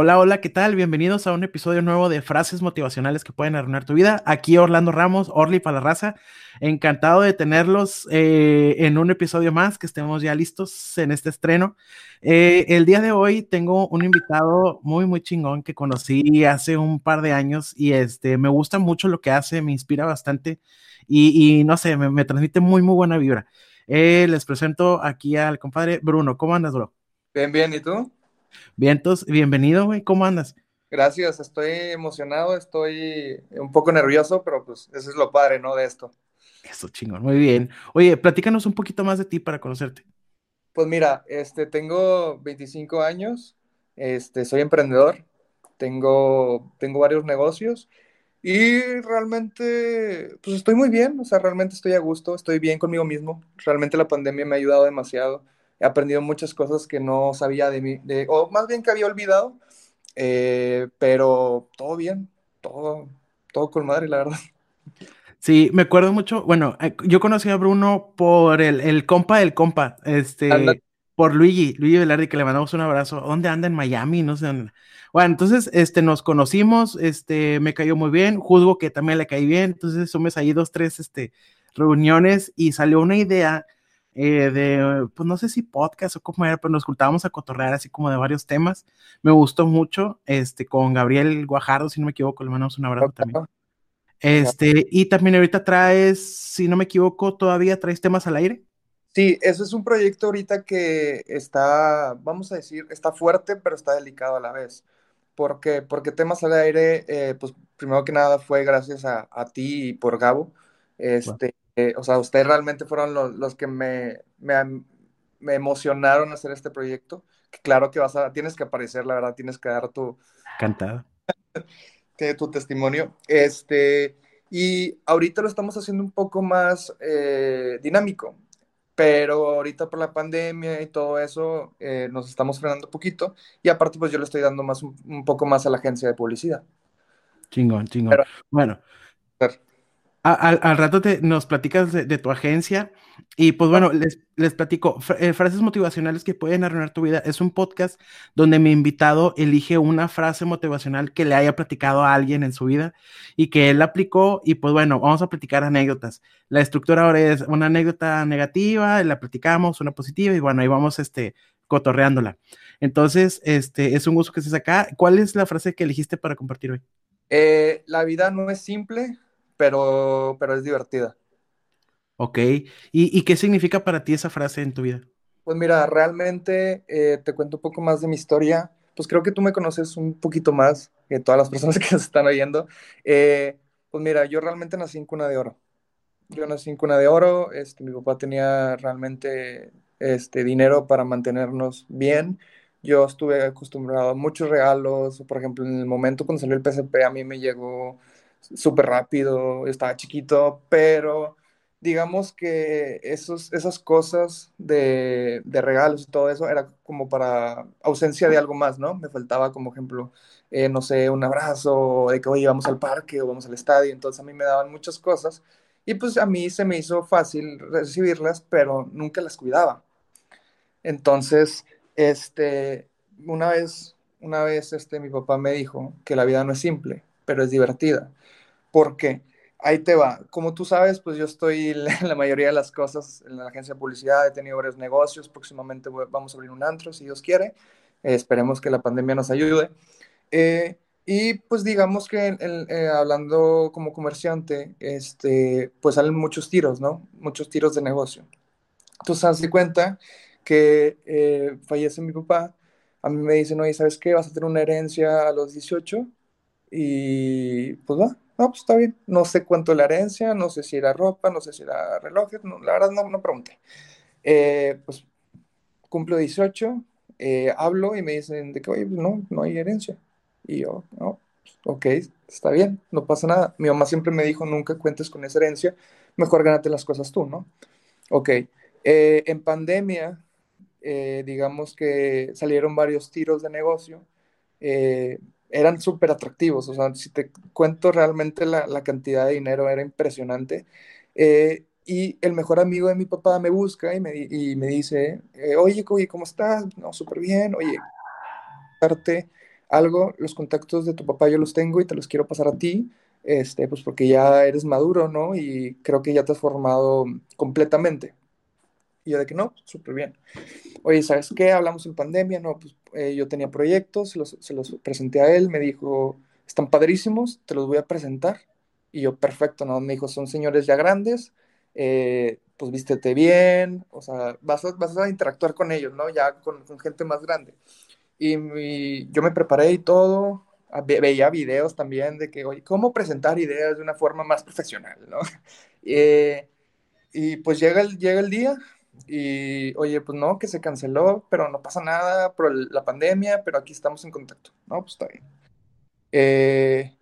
Hola, hola, ¿qué tal? Bienvenidos a un episodio nuevo de Frases Motivacionales que pueden arruinar tu vida. Aquí Orlando Ramos, Orly para la raza. Encantado de tenerlos eh, en un episodio más, que estemos ya listos en este estreno. Eh, el día de hoy tengo un invitado muy, muy chingón que conocí hace un par de años y este, me gusta mucho lo que hace, me inspira bastante y, no sé, me, transmite muy, muy buena vibra. Eh, les presento aquí al compadre Bruno. ¿Cómo andas, bro? Bien, bien, ¿y tú? Vientos, bienvenido, güey, ¿cómo andas? Gracias, estoy emocionado, estoy un poco nervioso, pero pues eso es lo padre, ¿no? De esto. Eso chingón, muy bien. Oye, platícanos un poquito más de ti para conocerte. Pues mira, este, tengo 25 años, este, soy emprendedor, tengo, tengo varios negocios y realmente, pues estoy muy bien, o sea, realmente estoy a gusto, estoy bien conmigo mismo. Realmente la pandemia me ha ayudado demasiado he aprendido muchas cosas que no sabía de mí, de, o más bien que había olvidado, eh, pero todo bien, todo, todo con madre, la verdad. Sí, me acuerdo mucho, bueno, eh, yo conocí a Bruno por el, el compa del compa, este, por Luigi, Luigi Velarde, que le mandamos un abrazo. ¿Dónde anda? En Miami, no sé dónde. Bueno, entonces, este, nos conocimos, este, me cayó muy bien, juzgo que también le caí bien, entonces somos ahí dos, tres, este, reuniones y salió una idea eh, de, pues no sé si podcast o cómo era, pero nos juntábamos a cotorrear así como de varios temas. Me gustó mucho, este, con Gabriel Guajardo, si no me equivoco, le mandamos un abrazo también. Este, y también ahorita traes, si no me equivoco, todavía traes temas al aire. Sí, eso es un proyecto ahorita que está, vamos a decir, está fuerte, pero está delicado a la vez. Porque, porque temas al aire, eh, pues primero que nada fue gracias a, a ti y por Gabo. Este, eh, o sea, ustedes realmente fueron los, que me, me, me, emocionaron hacer este proyecto. Que claro que vas a, tienes que aparecer, la verdad, tienes que dar tu... Cantado. tu testimonio. Este, y ahorita lo estamos haciendo un poco más eh, dinámico, pero ahorita por la pandemia y todo eso eh, nos estamos frenando un poquito y aparte pues yo le estoy dando más un, poco más a la agencia de publicidad. Chingón, chingón. bueno, al, rato te, nos platicas de, tu agencia y pues bueno, les, les platico, eh, frases motivacionales que pueden arruinar tu vida. Es un podcast donde mi invitado elige una frase motivacional que le haya platicado a alguien en su vida y que él aplicó y pues bueno, vamos a platicar anécdotas. La estructura ahora es una anécdota negativa, la platicamos, una positiva y bueno, ahí vamos este, cotorreándola. Entonces, este, es un gusto que estés acá. ¿Cuál es la frase que elegiste para compartir hoy? Eh, la vida no es simple, pero, pero es divertida. Ok, ¿Y, qué significa para ti esa frase en tu vida? Pues mira, realmente eh, te cuento un poco más de mi historia. Pues creo que tú me conoces un poquito más que todas las personas que nos están oyendo. Eh, pues mira, yo realmente nací en cuna de oro. Yo nací en cuna de oro, este, mi papá tenía realmente este, dinero para mantenernos bien. Yo estuve acostumbrado a muchos regalos, por ejemplo, en el momento cuando salió el PSP a mí me llegó súper rápido, estaba chiquito, pero digamos que esos, esas cosas de, de, regalos y todo eso era como para ausencia de algo más, ¿no? Me faltaba como ejemplo, eh, no sé, un abrazo, de que, hoy vamos al parque o vamos al estadio, entonces a mí me daban muchas cosas y pues a mí se me hizo fácil recibirlas, pero nunca las cuidaba. Entonces, este, una vez, una vez, este, mi papá me dijo que la vida no es simple, pero es divertida. ¿Por qué? Ahí te va. Como tú sabes, pues yo estoy en la mayoría de las cosas en la agencia de publicidad, he tenido varios negocios, próximamente vamos a abrir un antro, si Dios quiere. esperemos que la pandemia nos ayude. Eh, y pues digamos que eh, hablando como comerciante, este, pues salen muchos tiros, ¿no? Muchos tiros de negocio. Entonces, haz de cuenta que eh, fallece mi papá, a mí me dicen, oye, ¿sabes qué? Vas a tener una herencia a los 18 y pues va, no, pues está bien. No sé cuánto la herencia, no sé si era ropa, no sé si era relojes, la verdad no, no pregunté. Eh, pues cumplo 18, eh, hablo y me dicen de que, oye, pues no, no hay herencia. Y yo, no, ok, está bien, no pasa nada. Mi mamá siempre me dijo, nunca cuentes con esa herencia, mejor gánate las cosas tú, ¿no? Ok, eh, en pandemia, digamos que salieron varios tiros de negocio eran súper atractivos. O sea, si te cuento realmente la, la cantidad de dinero era impresionante. Eh, y el mejor amigo de mi papá me busca y me, y me dice, eh, oye, oye, ¿cómo estás? No, súper bien. Oye, algo, los contactos de tu papá yo los tengo y te los quiero pasar a ti, este, pues porque ya eres maduro, ¿no? Y creo que ya te has formado completamente. Y yo de que no, súper bien. Oye, ¿sabes qué? Hablamos en pandemia, no, pues eh, yo tenía proyectos, se los, se los presenté a él, me dijo, están padrísimos, te los voy a presentar. Y yo, perfecto, ¿no? Me dijo, son señores ya grandes, eh, pues vístete bien, o sea, vas a, vas a interactuar con ellos, ¿no? Ya con, con gente más grande. Y, yo me preparé y todo, veía videos también de que, oye, ¿cómo presentar ideas de una forma más profesional, ¿no? Eh, y pues llega el, llega el día y, oye, pues no, que se canceló, pero no pasa nada por la pandemia, pero aquí estamos en contacto, ¿no? Pues está bien. Eh,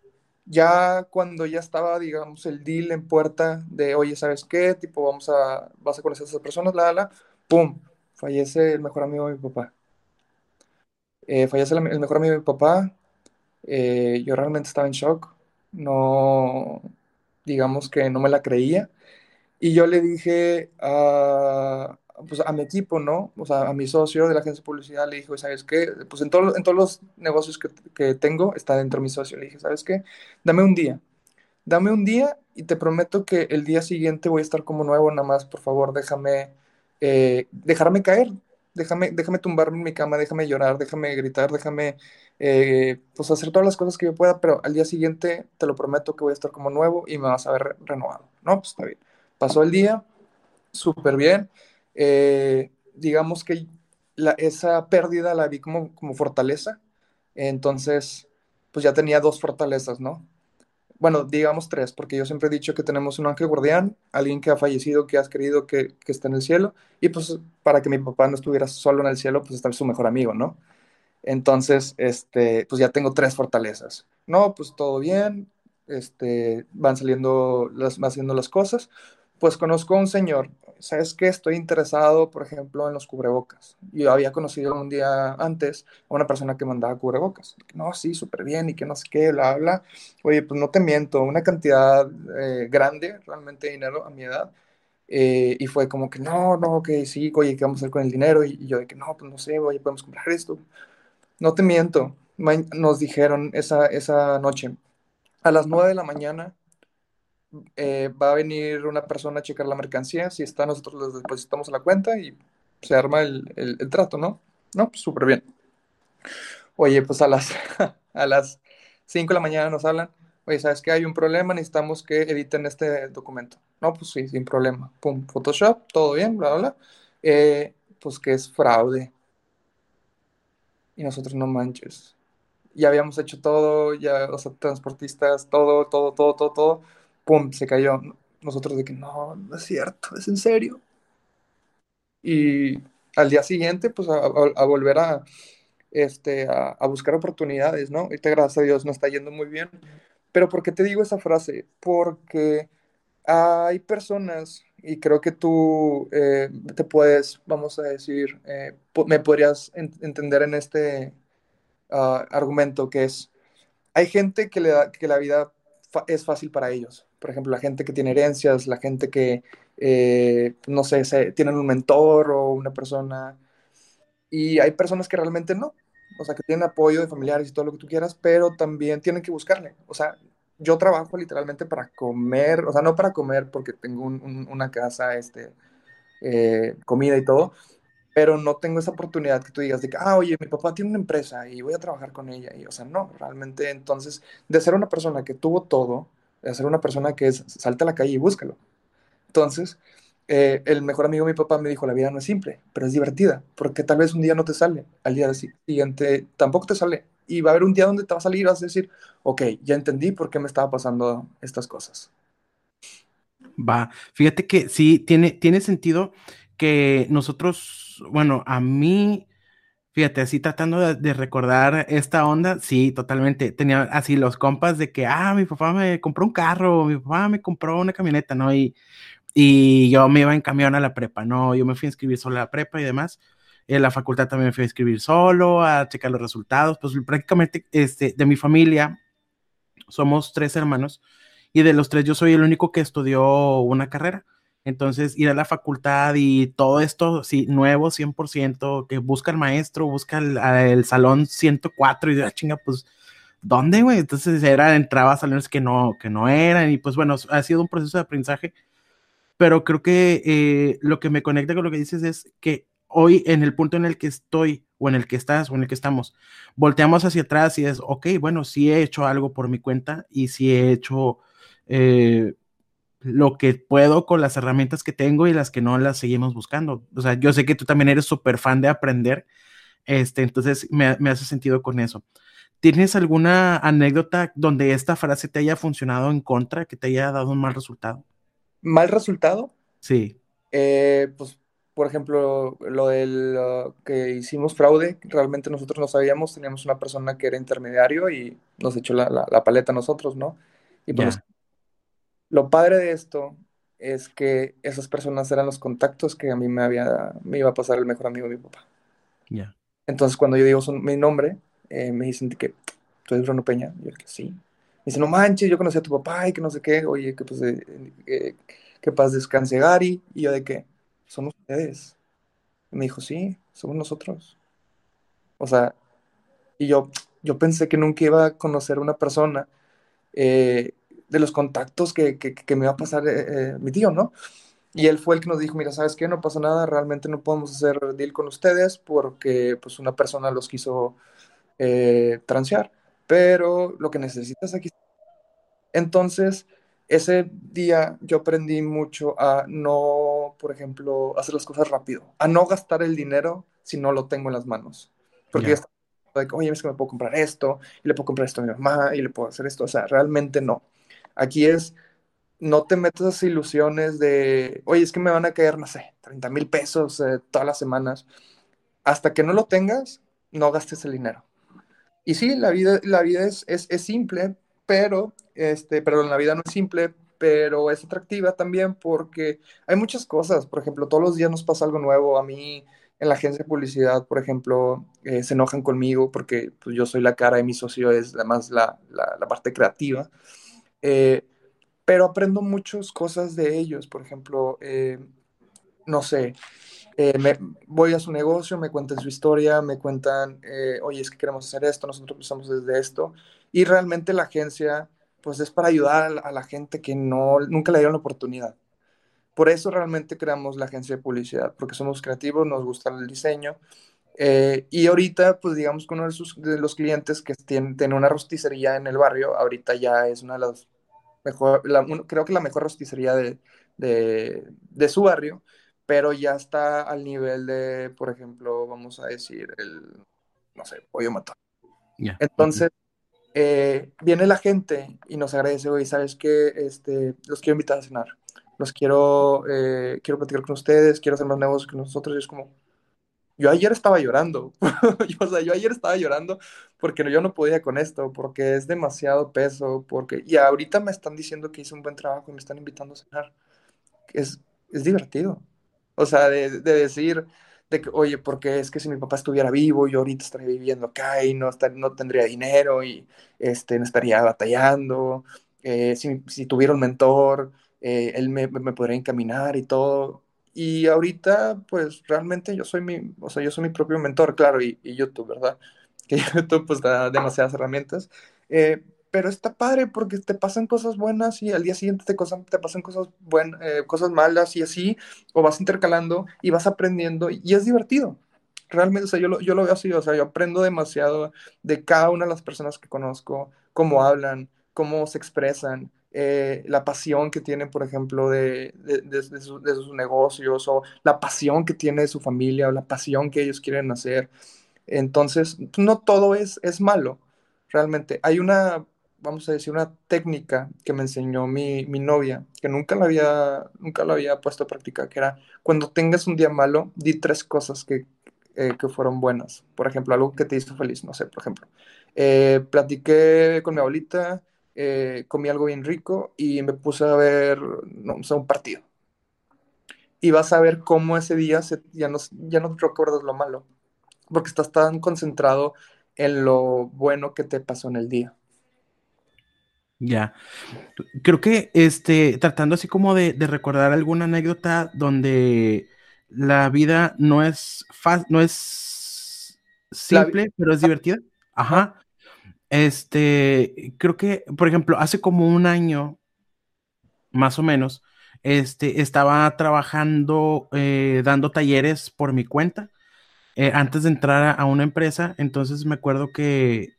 ya cuando ya estaba, digamos, el deal en puerta de, oye, ¿sabes qué? Tipo, vamos a, vas a conocer a esas personas, la, la, ¡pum! Fallece el mejor amigo de mi papá. Eh, fallece el, mejor amigo de mi papá. Eh, yo realmente estaba en shock. No, digamos que no me la creía. Y yo le dije a, pues, a mi equipo, ¿no? O sea, a mi socio de la agencia de publicidad, le dije, ¿sabes qué? Pues en, todo, en todos los negocios que, que tengo está dentro de mi socio. Le dije, ¿sabes qué? Dame un día. Dame un día y te prometo que el día siguiente voy a estar como nuevo, nada más, por favor, déjame, eh, dejarme caer, déjame, déjame tumbarme en mi cama, déjame llorar, déjame gritar, déjame eh, pues hacer todas las cosas que yo pueda, pero al día siguiente te lo prometo que voy a estar como nuevo y me vas a ver renovado. No, pues está bien. Pasó el día, súper bien. Eh, digamos que esa pérdida la vi como, como fortaleza. Entonces, pues ya tenía dos fortalezas, ¿no? bueno, digamos tres, porque yo siempre he dicho que tenemos un ángel guardián, alguien que ha fallecido, que has querido que, que esté en el cielo, y pues para que mi papá no estuviera solo en el cielo, pues está su mejor amigo, ¿no? Entonces, este, pues ya tengo tres fortalezas. No, pues todo bien, este, van saliendo, las, van haciendo las cosas. Pues conozco a un señor, ¿sabes qué? Estoy interesado, por ejemplo, en los cubrebocas. Yo había conocido un día antes a una persona que mandaba cubrebocas. No, sí, súper bien y que no sé qué, bla, bla. Oye, pues no te miento, una cantidad eh, grande realmente de dinero a mi edad. Eh, y fue como que no, no, que sí, oye, ¿qué vamos a hacer con el dinero? Y, yo de que no, pues no sé, oye, podemos comprar esto. No te miento, nos dijeron esa, esa noche, a las 9 de la mañana eh, va a venir una persona a checar la mercancía, si está, nosotros les depositamos a la cuenta y se arma el, el, trato, ¿no? No, pues súper bien. Oye, pues a las, a las 5 de la mañana nos hablan, oye, ¿sabes qué? Hay un problema, necesitamos que editen este documento. No, pues sí, sin problema. Pum, Photoshop, todo bien, bla, bla, bla. Eh, pues que es fraude. Y nosotros no manches. Ya habíamos hecho todo, ya, o sea, transportistas, todo, todo, todo, todo, todo ¡pum! se cayó. Nosotros de que no, no es cierto, es en serio. Y al día siguiente, pues a, volver a, este, a, buscar oportunidades, ¿no? Te gracias a Dios nos está yendo muy bien. Pero ¿por qué te digo esa frase? Porque hay personas, y creo que tú eh, te puedes, vamos a decir, eh, me podrías entender en este ah, argumento que es, hay gente que, le da, que la vida es fácil para ellos por ejemplo, la gente que tiene herencias, la gente que, eh, no sé, se, tienen un mentor o una persona. Y hay personas que realmente no, o sea, que tienen apoyo de familiares y todo lo que tú quieras, pero también tienen que buscarle. O sea, yo trabajo literalmente para comer, o sea, no para comer porque tengo una casa, este, eh, comida y todo, pero no tengo esa oportunidad que tú digas de que, ah, oye, mi papá tiene una empresa y voy a trabajar con ella. Y, o sea, no, realmente entonces, de ser una persona que tuvo todo, de ser una persona que es, salta a la calle y búscalo. Entonces, eh, el mejor amigo de mi papá me dijo, la vida no es simple, pero es divertida, porque tal vez un día no te sale, al día siguiente tampoco te sale, y va a haber un día donde te va a salir y vas a decir, ok, ya entendí por qué me estaba pasando estas cosas. Va, fíjate que sí, tiene, tiene sentido que nosotros, bueno, a mí Fíjate, así tratando de, recordar esta onda, sí, totalmente. Tenía así los compas de que, ah, mi papá me compró un carro, mi papá me compró una camioneta, ¿no? Y, y yo me iba en camión a la prepa, ¿no? Yo me fui a inscribir solo a la prepa y demás. En la facultad también me fui a inscribir solo, a checar los resultados. Pues prácticamente este, de mi familia somos tres hermanos y de los tres yo soy el único que estudió una carrera. Entonces, ir a la facultad y todo esto, sí, nuevo 100%, que busca el maestro, busca el, salón 104 y de la ah, chinga, pues, ¿dónde, güey? Entonces, era, entraba a salones que no, que no eran y pues bueno, ha sido un proceso de aprendizaje, pero creo que eh, lo que me conecta con lo que dices es que hoy en el punto en el que estoy o en el que estás o en el que estamos, volteamos hacia atrás y es, ok, bueno, sí he hecho algo por mi cuenta y sí he hecho... Eh, lo que puedo con las herramientas que tengo y las que no las seguimos buscando. O sea, yo sé que tú también eres súper fan de aprender, este, entonces me, me hace sentido con eso. ¿Tienes alguna anécdota donde esta frase te haya funcionado en contra, que te haya dado un mal resultado? ¿Mal resultado? Sí. Eh, pues, por ejemplo, lo del que hicimos fraude, realmente nosotros no sabíamos, teníamos una persona que era intermediario y nos echó la, la, paleta a nosotros, ¿no? Y pues lo padre de esto es que esas personas eran los contactos que a mí me, había, me iba a pasar el mejor amigo de mi papá. Ya. Entonces, cuando yo digo mi nombre, eh, me dicen que tú eres Bruno Peña. Y yo que sí. Me dicen, no manches, yo conocí a tu papá y que no sé qué. Oye, que pues, eh, eh, que paz descanse Gary. Y yo de qué, son ustedes. Y me dijo, sí, somos nosotros. O sea, y yo, yo pensé que nunca iba a conocer una persona eh, de los contactos que, que, me va a pasar eh, eh, mi tío, ¿no? Y él fue el que nos dijo, mira, ¿sabes qué? No pasa nada, realmente no podemos hacer deal con ustedes porque pues una persona los quiso eh, transear, pero lo que necesitas aquí. Entonces, ese día yo aprendí mucho a no, por ejemplo, hacer las cosas rápido, a no gastar el dinero si no lo tengo en las manos. Porque yeah. ya está, oye, es que me puedo comprar esto, y le puedo comprar esto a mi mamá, y le puedo hacer esto. O sea, realmente no. Aquí es, no te metas esas ilusiones de, oye, es que me van a caer, no sé, 30 mil pesos eh, todas las semanas. Hasta que no lo tengas, no gastes el dinero. Y sí, la vida, la vida es, es, simple, pero, este, pero la vida no es simple, pero es atractiva también porque hay muchas cosas. Por ejemplo, todos los días nos pasa algo nuevo. A mí, en la agencia de publicidad, por ejemplo, eh, se enojan conmigo porque pues, yo soy la cara y mi socio es además la, la, la parte creativa. Eh, pero aprendo muchas cosas de ellos. Por ejemplo, eh, no sé, eh, me, voy a su negocio, me cuentan su historia, me cuentan, oye, es que queremos hacer esto, nosotros empezamos desde esto. Y realmente la agencia, pues es para ayudar a la, gente que no, nunca le dieron la oportunidad. Por eso realmente creamos la agencia de publicidad, porque somos creativos, nos gusta el diseño. y ahorita, pues digamos que uno de, sus, de los clientes que tiene, tiene, una rosticería en el barrio, ahorita ya es una de las mejor, creo que la mejor rosticería de, de, su barrio, pero ya está al nivel de, por ejemplo, vamos a decir, el, no sé, pollo matado. Entonces, eh, viene la gente y nos agradece, oye, ¿sabes qué? Este, los quiero invitar a cenar, los quiero, eh, quiero platicar con ustedes, quiero hacer más negocios que nosotros, y es como, yo ayer estaba llorando, o sea, yo ayer estaba llorando porque yo no podía con esto, porque es demasiado peso, porque, y ahorita me están diciendo que hice un buen trabajo y me están invitando a cenar. Es, es divertido. O sea, de, decir, de que, oye, porque es que si mi papá estuviera vivo, yo ahorita estaría viviendo acá y no, no tendría dinero y este, no estaría batallando. Eh, si, si, tuviera un mentor, eh, él me, me podría encaminar y todo y ahorita, pues realmente yo soy mi, o sea, yo soy mi propio mentor, claro, y, YouTube, ¿verdad? Que YouTube pues da demasiadas herramientas. Eh, pero está padre porque te pasan cosas buenas y al día siguiente te, te pasan cosas buenas, eh, cosas malas y así, o vas intercalando y vas aprendiendo y es divertido. Realmente, o sea, yo lo, yo lo veo así, o sea, yo aprendo demasiado de cada una de las personas que conozco, cómo hablan, cómo se expresan, eh, la pasión que tiene, por ejemplo, de, de, sus negocios o la pasión que tiene de su familia o la pasión que ellos quieren hacer. Entonces, no todo es, es malo, realmente. Hay una, vamos a decir, una técnica que me enseñó mi, mi novia, que nunca la, había, nunca la había puesto a practicar, que era, cuando tengas un día malo, di tres cosas que, eh, que fueron buenas. Por ejemplo, algo que te hizo feliz, no sé, por ejemplo. Eh, platiqué con mi abuelita, eh, comí algo bien rico y me puse a ver no, o un partido. Y vas a ver cómo ese día ya, no, ya no recuerdas lo malo, porque estás tan concentrado en lo bueno que te pasó en el día. Ya. Creo que este, tratando así como de, recordar alguna anécdota donde la vida no es no es simple, pero es divertida. Ajá. Este, creo que, por ejemplo, hace como un año, más o menos, este, estaba trabajando, eh, dando talleres por mi cuenta, eh, antes de entrar a, una empresa, entonces me acuerdo que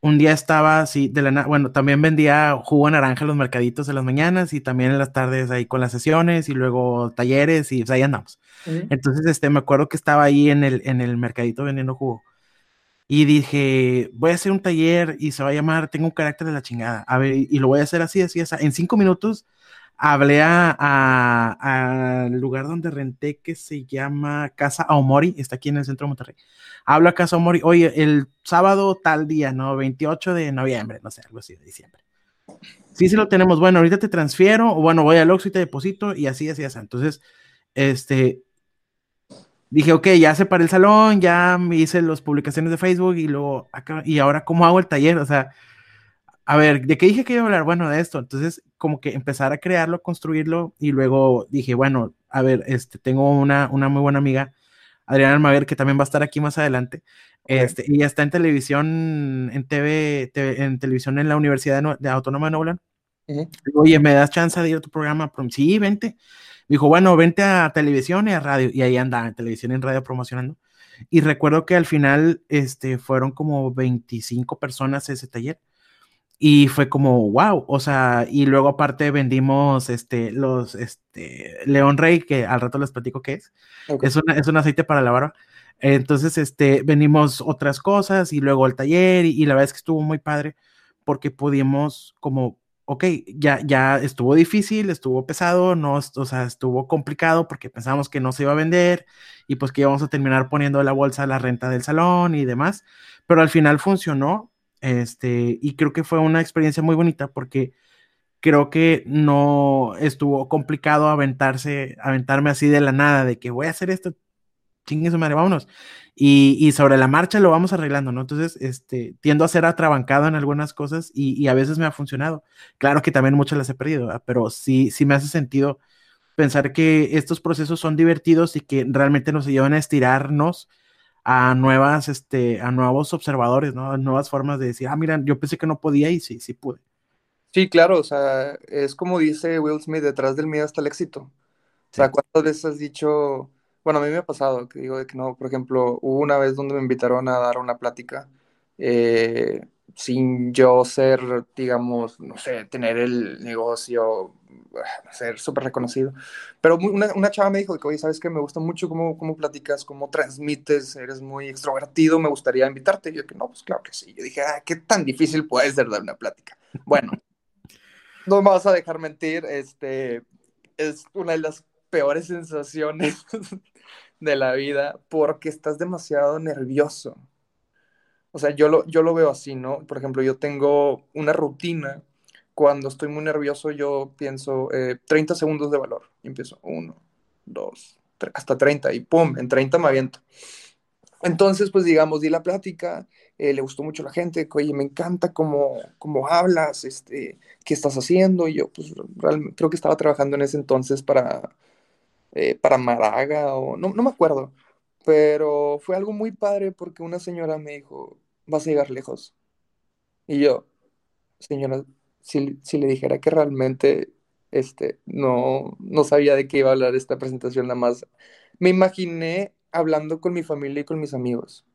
un día estaba así, de la bueno, también vendía jugo de naranja en los mercaditos de las mañanas y también en las tardes ahí con las sesiones y luego talleres y ahí andamos. Entonces, este, me acuerdo que estaba ahí en el, en el mercadito vendiendo jugo y dije, voy a hacer un taller y se va a llamar Tengo un carácter de la chingada. A ver, y lo voy a hacer así, así, así. En cinco minutos hablé al lugar donde renté que se llama Casa Aomori, está aquí en el centro de Monterrey. Hablo a Casa Aomori, oye, el sábado tal día, ¿no? 28 de noviembre, no sé, algo así, de diciembre. Sí, sí lo tenemos. Bueno, ahorita te transfiero, o bueno, voy al Oxxo y te deposito, y así, así, así. Entonces, este, dije, ok, ya separé el salón, ya me hice las publicaciones de Facebook y luego, acá, y ahora, ¿cómo hago el taller? O sea, a ver, ¿de qué dije que iba a hablar? Bueno, de esto. Entonces, como que empezar a crearlo, construirlo, y luego dije, bueno, a ver, este, tengo una, una muy buena amiga, Adriana Almaguer, que también va a estar aquí más adelante. Este, ella está en televisión, en TV, en televisión en la Universidad de, Autónoma de Nuevo Oye, ¿me das chance de ir a tu programa? Sí, vente dijo, bueno, vente a televisión y a radio. Y ahí andaba en televisión y en radio promocionando. Y recuerdo que al final este, fueron como 25 personas ese taller. Y fue como, wow, o sea, y luego aparte vendimos este, los, este, León Rey, que al rato les platico qué es. Es, es un aceite para la barba. Entonces, este, vendimos otras cosas y luego el taller y, y la verdad es que estuvo muy padre porque pudimos como ok, ya, ya estuvo difícil, estuvo pesado, no, o sea, estuvo complicado porque pensábamos que no se iba a vender y pues que íbamos a terminar poniendo la bolsa la renta del salón y demás, pero al final funcionó, este, y creo que fue una experiencia muy bonita porque creo que no estuvo complicado aventarse, aventarme así de la nada, de que voy a hacer esto, chingue su madre, vámonos. Y, sobre la marcha lo vamos arreglando, ¿no? Entonces, este, tiendo a ser atrabancado en algunas cosas y, a veces me ha funcionado. Claro que también muchas las he perdido, pero sí, sí me hace sentido pensar que estos procesos son divertidos y que realmente nos llevan a estirarnos a nuevas, este, a nuevos observadores, ¿no? A nuevas formas de decir, ah, mira, yo pensé que no podía y sí, sí pude. Sí, claro, o sea, es como dice Will Smith, detrás del miedo está el éxito. O sea, ¿cuántas veces has dicho, bueno, a mí me ha pasado que digo de que no, por ejemplo, hubo una vez donde me invitaron a dar una plática eh, sin yo ser, digamos, no sé, tener el negocio, ah, ser súper reconocido. Pero una, una, chava me dijo que, oye, ¿sabes qué? Me gusta mucho cómo, cómo platicas, cómo transmites, eres muy extrovertido, me gustaría invitarte. Y yo que no, pues claro que sí. Yo dije, ah, ¿qué tan difícil puede ser dar una plática? Bueno, no me vas a dejar mentir, este, es una de las peores sensaciones de la vida porque estás demasiado nervioso. O sea, yo lo, yo lo veo así, ¿no? Por ejemplo, yo tengo una rutina. Cuando estoy muy nervioso, yo pienso 30 eh, segundos de valor. Empiezo 1, 2, hasta 30. Y pum, en 30 me aviento. Entonces, pues digamos, di la plática, eh, le gustó mucho la gente, oye, me encanta cómo, cómo hablas, este, qué estás haciendo. Y yo, pues, creo que estaba trabajando en ese entonces para, eh, para Maraga o no, no me acuerdo, pero fue algo muy padre porque una señora me dijo, vas a llegar lejos. Y yo, señora, si, si le dijera que realmente este, no, no sabía de qué iba a hablar esta presentación, nada más me imaginé hablando con mi familia y con mis amigos.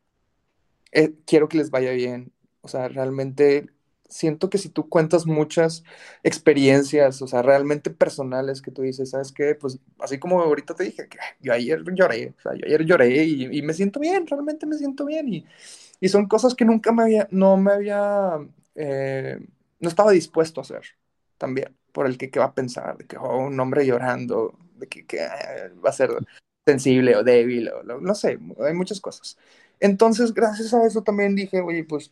Eh, quiero que les vaya bien. O sea, realmente siento que si tú cuentas muchas experiencias, o sea, realmente personales que tú dices, ¿sabes qué? Pues así como ahorita te dije, que yo ayer lloré, o sea, yo ayer lloré y, me siento bien, realmente me siento bien. Y, y, son cosas que nunca me había, no me había, eh, no estaba dispuesto a hacer también, por el que, va a pensar, de que oh, un hombre llorando, de que, que eh, va a ser sensible o débil, o no sé, hay muchas cosas. Entonces, gracias a eso también dije, oye, pues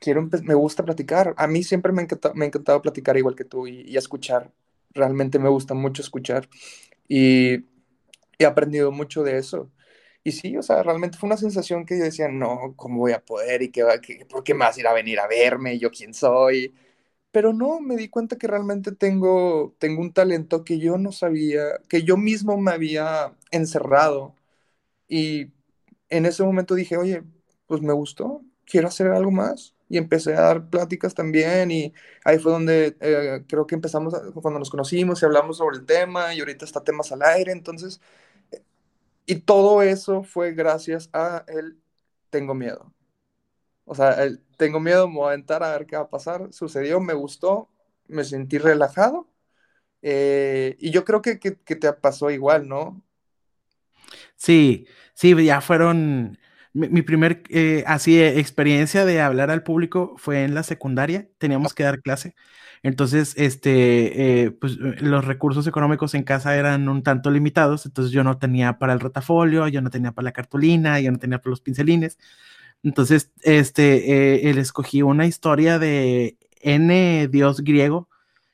quiero me gusta platicar. A mí siempre me ha encantado, me ha encantado platicar igual que tú y, escuchar. Realmente me gusta mucho escuchar y he aprendido mucho de eso. Y sí, o sea, realmente fue una sensación que yo decía, no, ¿cómo voy a poder? ¿Y qué va, qué, por qué a ir a venir a verme? ¿Yo quién soy? pero no, me di cuenta que realmente tengo, tengo un talento que yo no sabía, que yo mismo me había encerrado. Y en ese momento dije, oye, pues me gustó, quiero hacer algo más. Y empecé a dar pláticas también y ahí fue donde eh, creo que empezamos, cuando nos conocimos y hablamos sobre el tema y ahorita está temas al aire. Entonces, y todo eso fue gracias a el tengo miedo. O sea, el tengo miedo, me voy a aventar a ver qué va a pasar. Sucedió, me gustó, me sentí relajado. Eh, y yo creo que, que, que, te pasó igual, ¿no? Sí, sí, ya fueron. Mi, mi primer eh, así experiencia de hablar al público fue en la secundaria. Teníamos que dar clase. Entonces, este, eh, pues los recursos económicos en casa eran un tanto limitados. Entonces, yo no tenía para el rotafolio, yo no tenía para la cartulina, yo no tenía para los pincelines. Entonces, este, eh, él escogí una historia de N dios griego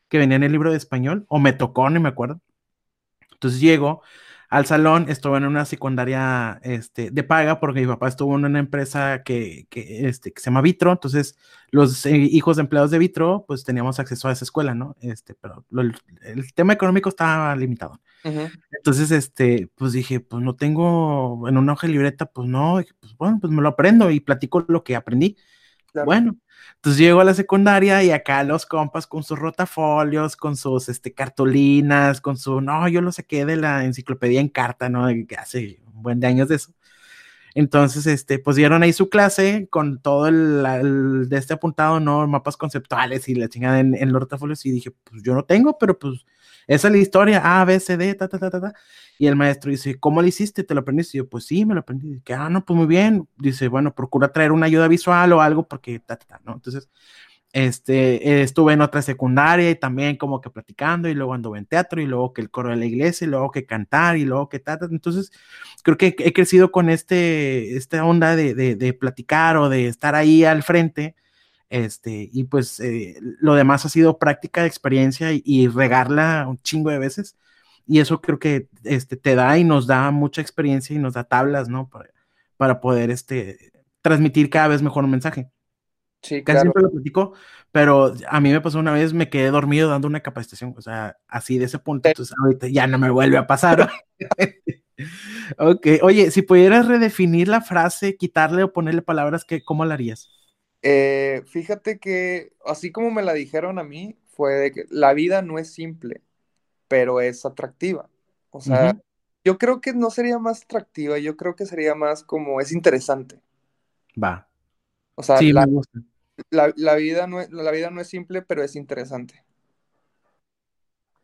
que venía en el libro de español, o me tocó, no me acuerdo. Entonces llego al salón, estuve en una secundaria este, de paga porque mi papá estuvo en una empresa que, que, este, que se llama Vitro, entonces los eh, hijos de empleados de Vitro, pues teníamos acceso a esa escuela, ¿no? Este, pero lo, el, tema económico estaba limitado. Uh -huh. Entonces, este, pues dije, pues no tengo en una hoja de libreta, pues no, pues bueno, pues me lo aprendo y platico lo que aprendí. Claro. Bueno, entonces llego a la secundaria y acá los compas con sus rotafolios, con sus este, cartulinas, con su, no, yo lo saqué de la enciclopedia en carta, ¿no? Hace un buen de años de eso. Entonces, este, pues dieron ahí su clase con todo el, de este apuntado, ¿no? Mapas conceptuales y la chingada en, en los rotafolios y dije, pues yo no tengo, pero pues esa es la historia, A, B, C, D, ta, ta, ta, ta, ta. Y el maestro dice, ¿cómo lo hiciste? ¿Te lo aprendiste? Y yo, pues sí, me lo aprendí. Que, ah, no, pues muy bien. Dice, bueno, procura traer una ayuda visual o algo porque, ta, ta, ta, ¿no? Entonces, este, estuve en otra secundaria y también como que platicando y luego anduve en teatro y luego que el coro de la iglesia y luego que cantar y luego que ta, ta. Entonces, creo que he crecido con este, esta onda de, de, de platicar o de estar ahí al frente este, y pues eh, lo demás ha sido práctica experiencia y, y, regarla un chingo de veces. Y eso creo que este, te da y nos da mucha experiencia y nos da tablas, ¿no? Para, para poder este, transmitir cada vez mejor un mensaje. Sí, Casi claro. siempre lo platico, pero a mí me pasó una vez, me quedé dormido dando una capacitación, o sea, así de ese punto, entonces ahorita ya no me vuelve a pasar. ok, oye, si pudieras redefinir la frase, quitarle o ponerle palabras, ¿qué, ¿cómo la harías? Eh, fíjate que así como me la dijeron a mí, fue de que la vida no es simple, pero es atractiva. O sea, uh -huh. yo creo que no sería más atractiva, yo creo que sería más como es interesante. Va. O sea, sí, la, la, la, vida no es, la vida no es simple, pero es interesante.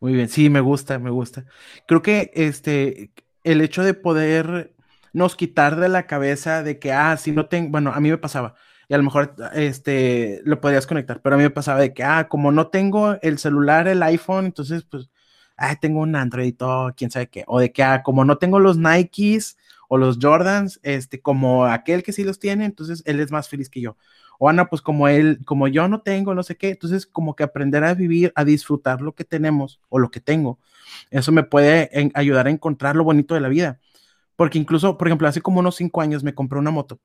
Muy bien, sí, me gusta, me gusta. Creo que este, el hecho de poder nos quitar de la cabeza de que, ah, si no tengo, bueno, a mí me pasaba, y a lo mejor este, lo podrías conectar, pero a mí me pasaba de que, ah, como no tengo el celular, el iPhone, entonces pues, ah, tengo un Android y todo, quién sabe qué, o de que, ah, como no tengo los Nikes o los Jordans, este, como aquel que sí los tiene, entonces él es más feliz que yo. O Ana, pues como él, como yo no tengo, no sé qué, entonces como que aprender a vivir, a disfrutar lo que tenemos o lo que tengo, eso me puede ayudar a encontrar lo bonito de la vida. Porque incluso, por ejemplo, hace como unos cinco años me compré una moto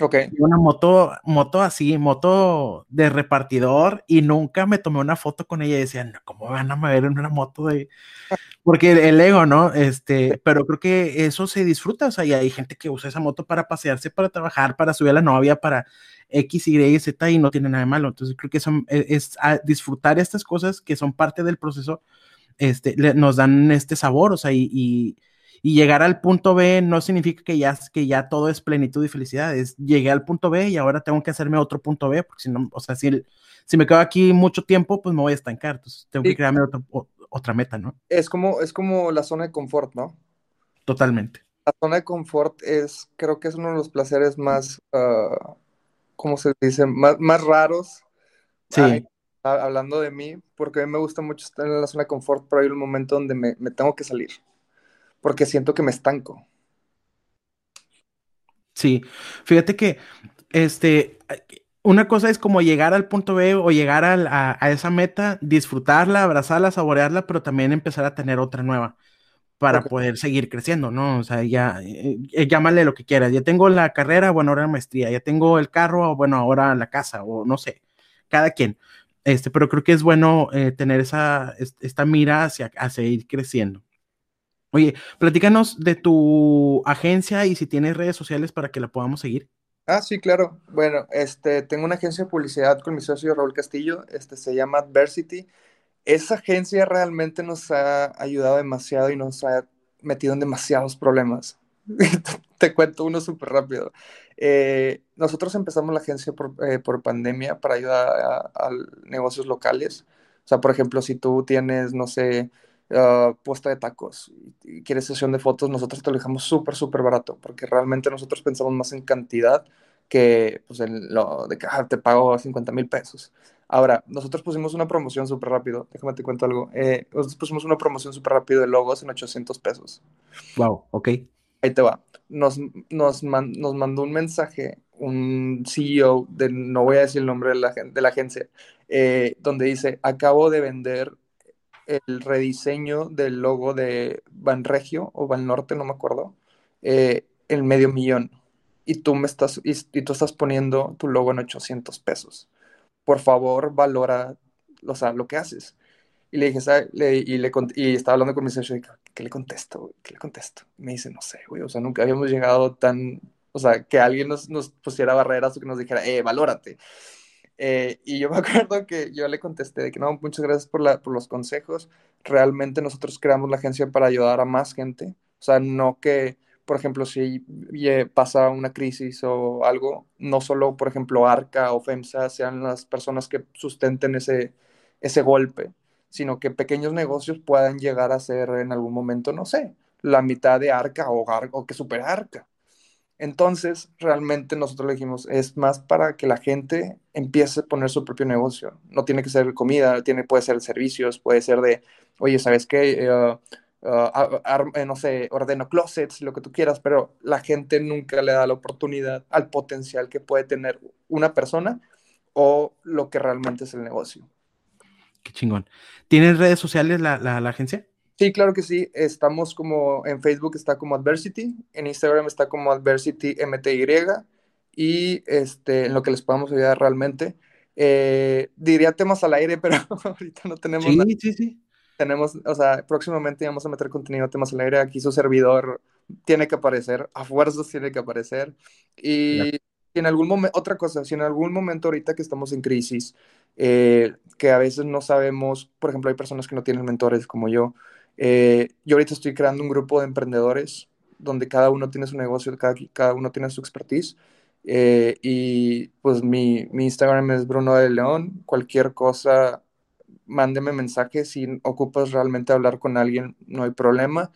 Ok. Una moto, moto así, moto de repartidor y nunca me tomé una foto con ella y decía, no, ¿cómo van a ver en una moto de...? Porque el ego, ¿no? Este, pero creo que eso se disfruta, o sea, y hay gente que usa esa moto para pasearse, para trabajar, para subir a la novia, para X, Y, Z y no tiene nada de malo. Entonces creo que son, es, es disfrutar estas cosas que son parte del proceso, este, le, nos dan este sabor, o sea, y, y y llegar al punto B no significa que ya, que ya todo es plenitud y felicidad, es llegué al punto B y ahora tengo que hacerme otro punto B, porque si no, o sea, si, si me quedo aquí mucho tiempo, pues me voy a estancar, entonces tengo sí. que crearme otro, otra meta, ¿no? Es como, es como la zona de confort, ¿no? Totalmente. La zona de confort es, creo que es uno de los placeres más, uh, ¿cómo se dice? Más, más raros. Sí. Ay, hablando de mí, porque a mí me gusta mucho estar en la zona de confort, pero hay un momento donde me, me tengo que salir porque siento que me estanco. Sí, fíjate que este, una cosa es como llegar al punto B o llegar a, a, a, esa meta, disfrutarla, abrazarla, saborearla, pero también empezar a tener otra nueva para okay. poder seguir creciendo, ¿no? O sea, ya, eh, llámale lo que quieras. Ya tengo la carrera, bueno, ahora la maestría. Ya tengo el carro, bueno, ahora la casa, o no sé, cada quien. Este, pero creo que es bueno eh, tener esa, esta mira hacia, hacia ir creciendo. Oye, platícanos de tu agencia y si tienes redes sociales para que la podamos seguir. Ah, sí, claro. Bueno, este, tengo una agencia de publicidad con mi socio Raúl Castillo, este, se llama Adversity. Esa agencia realmente nos ha ayudado demasiado y nos ha metido en demasiados problemas. Te cuento uno súper rápido. Eh, nosotros empezamos la agencia por, eh, pandemia para ayudar a, a, negocios locales. O sea, por ejemplo, si tú tienes, no sé, uh, puesta de tacos y, quieres sesión de fotos, nosotros te lo dejamos súper, súper barato, porque realmente nosotros pensamos más en cantidad que pues, en lo de que ah, te pago 50 mil pesos. Ahora, nosotros pusimos una promoción súper rápido, déjame te cuento algo. Eh, nosotros pusimos una promoción súper rápido de logos en 800 pesos. Wow, ok. Ahí te va. Nos, nos, man, nos mandó un mensaje un CEO, de, no voy a decir el nombre de la, de la agencia, eh, donde dice, acabo de vender el rediseño del logo de Banregio o Norte, no me acuerdo, eh, el medio millón. Y tú me estás, y, tú estás poniendo tu logo en 800 pesos. Por favor, valora, o sea, lo que haces. Y le dije, ¿sabes? Le, y, le, y estaba hablando con mi socio, ¿qué le contesto? ¿Qué le contesto? Me dice, no sé, güey, o sea, nunca habíamos llegado tan, o sea, que alguien nos, nos pusiera barreras o que nos dijera, eh, valórate. Eh, y yo me acuerdo que yo le contesté de que no, muchas gracias por, la, por los consejos. Realmente nosotros creamos la agencia para ayudar a más gente. O sea, no que, por ejemplo, si pasa una crisis o algo, no solo, por ejemplo, Arca o FEMSA sean las personas que sustenten ese, ese golpe, sino que pequeños negocios puedan llegar a ser en algún momento, no sé, la mitad de Arca o, o que supera Arca. Entonces, realmente nosotros le dijimos, es más para que la gente empiece a poner su propio negocio. No tiene que ser comida, tiene, puede ser servicios, puede ser de, oye, ¿sabes qué? Uh, uh, no sé, ordeno closets, lo que tú quieras, pero la gente nunca le da la oportunidad al potencial que puede tener una persona o lo que realmente es el negocio. Qué chingón. ¿Tienes redes sociales la, la, la agencia? Sí, claro que sí. Estamos como en Facebook está como Adversity, en Instagram está como Adversity MTY y este, en lo que les podamos ayudar realmente. Eh, diría temas al aire, pero ahorita no tenemos sí, nada. Sí, sí. Tenemos, o sea, próximamente vamos a meter contenido temas al aire. Aquí su servidor tiene que aparecer, a fuerzas tiene que aparecer. Y en algún momento, otra cosa, si en algún momento ahorita que estamos en crisis, eh, que a veces no sabemos, por ejemplo, hay personas que no tienen mentores como yo, eh, yo ahorita estoy creando un grupo de emprendedores donde cada uno tiene su negocio, cada, cada uno tiene su expertise. Eh, y pues mi, mi, Instagram es Bruno de León. Cualquier cosa, mándeme mensaje. Si ocupas realmente hablar con alguien, no hay problema.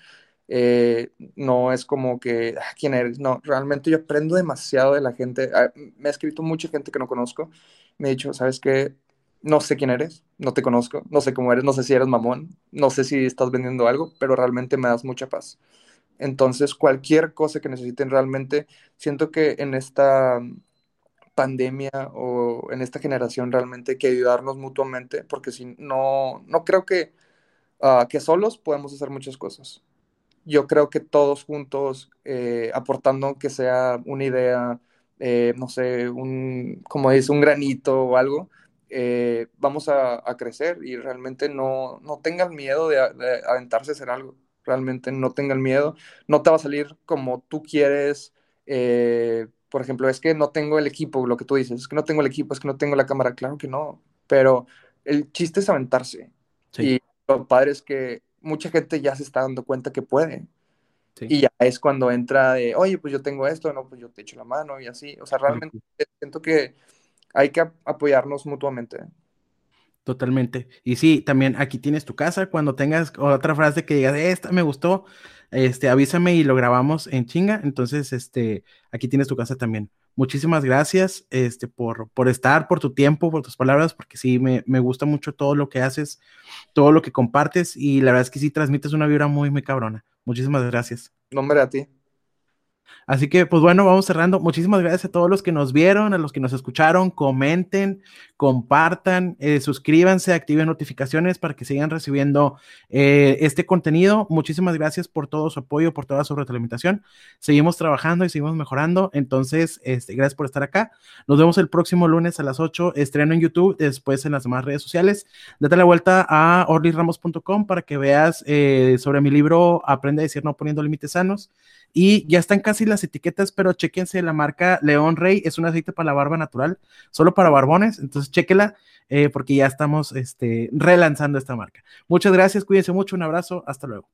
Eh, no es como que, ah, ¿quién eres? No, realmente yo aprendo demasiado de la gente. Ah, me ha escrito mucha gente que no conozco. Me ha dicho, ¿sabes qué? No sé quién eres, no te conozco, no sé cómo eres, no sé si eres mamón, no sé si estás vendiendo algo, pero realmente me das mucha paz. Entonces, cualquier cosa que necesiten realmente, siento que en esta pandemia o en esta generación realmente hay que ayudarnos mutuamente, porque si no, no creo que, uh, que solos podemos hacer muchas cosas. Yo creo que todos juntos, eh, aportando que sea una idea, eh, no sé, un, como dice, un granito o algo, eh, vamos a, a, crecer y realmente no, no tengan miedo de, de, aventarse a hacer algo. Realmente no tengan miedo. No te va a salir como tú quieres. Eh, por ejemplo, es que no tengo el equipo, lo que tú dices, es que no tengo el equipo, es que no tengo la cámara. Claro que no. Pero el chiste es aventarse. Sí. Y lo padre es que mucha gente ya se está dando cuenta que puede. Sí. Y ya es cuando entra de, oye, pues yo tengo esto, no, pues yo te echo la mano y así. O sea, realmente siento que hay que apoyarnos mutuamente. Totalmente. Y sí, también aquí tienes tu casa. Cuando tengas otra frase que digas, esta me gustó, este, avísame y lo grabamos en chinga. Entonces, este, aquí tienes tu casa también. Muchísimas gracias, este, por, por estar, por tu tiempo, por tus palabras, porque sí, me, me gusta mucho todo lo que haces, todo lo que compartes y la verdad es que sí transmites una vibra muy, muy cabrona. Muchísimas gracias. Nombre a ti. Así que, pues bueno, vamos cerrando. Muchísimas gracias a todos los que nos vieron, a los que nos escucharon. Comenten, compartan, eh, suscríbanse, activen notificaciones para que sigan recibiendo eh, este contenido. Muchísimas gracias por todo su apoyo, por toda su retroalimentación. Seguimos trabajando y seguimos mejorando. Entonces, este, gracias por estar acá. Nos vemos el próximo lunes a las 8. Estreno en YouTube, después en las demás redes sociales. Date la vuelta a orliramos.com para que veas eh, sobre mi libro Aprende a decir no poniendo límites sanos. Y ya están casi las etiquetas, pero chequense la marca León Rey, es un aceite para la barba natural, solo para barbones, entonces chequela eh, porque ya estamos este, relanzando esta marca. Muchas gracias, cuídense mucho, un abrazo, hasta luego.